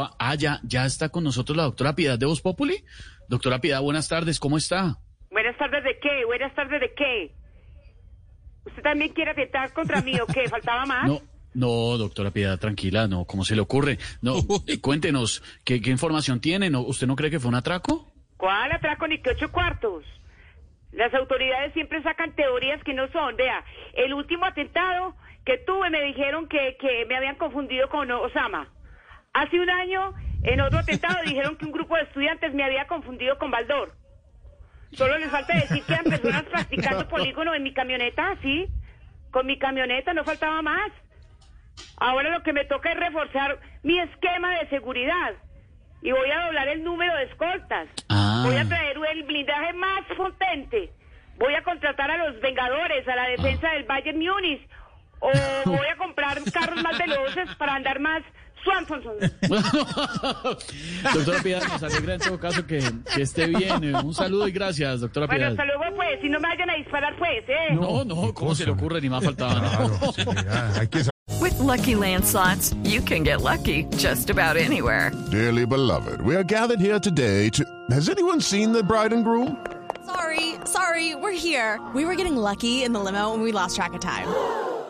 Ah, ya, ya está con nosotros la doctora Piedad de Voz Populi. Doctora Piedad, buenas tardes, ¿cómo está? Buenas tardes de qué, buenas tardes de qué. ¿Usted también quiere atentar contra mí o qué? ¿Faltaba más? No, no, doctora Piedad, tranquila, no, ¿cómo se le ocurre? No, eh, cuéntenos, ¿qué, ¿qué información tiene? ¿No, ¿Usted no cree que fue un atraco? ¿Cuál atraco ni que ocho cuartos? Las autoridades siempre sacan teorías que no son. Vea, el último atentado que tuve me dijeron que, que me habían confundido con Osama. Hace un año, en otro atentado, dijeron que un grupo de estudiantes me había confundido con Baldor. Solo les falta decir que eran personas practicando polígono en mi camioneta, ¿sí? Con mi camioneta, no faltaba más. Ahora lo que me toca es reforzar mi esquema de seguridad. Y voy a doblar el número de escoltas. Ah. Voy a traer el blindaje más potente. Voy a contratar a los Vengadores, a la defensa del Bayern Múnich. O voy a comprar carros más veloces para andar más Swanson. doctora Piedad, nos alegra en todo caso que, que esté bien. Eh, Un saludo y gracias, doctora Bueno, hasta luego, pues. Si no me vayan a disparar, pues, ¿eh? No, no, ¿cómo se le ocurre? Ni más faltaba. Claro, sí, hay que With Lucky Land slots, you can get lucky just about anywhere. Dearly beloved, we are gathered here today to. Has anyone seen the bride and groom? Sorry, sorry, we're here. We were getting lucky in the limo and we lost track of time.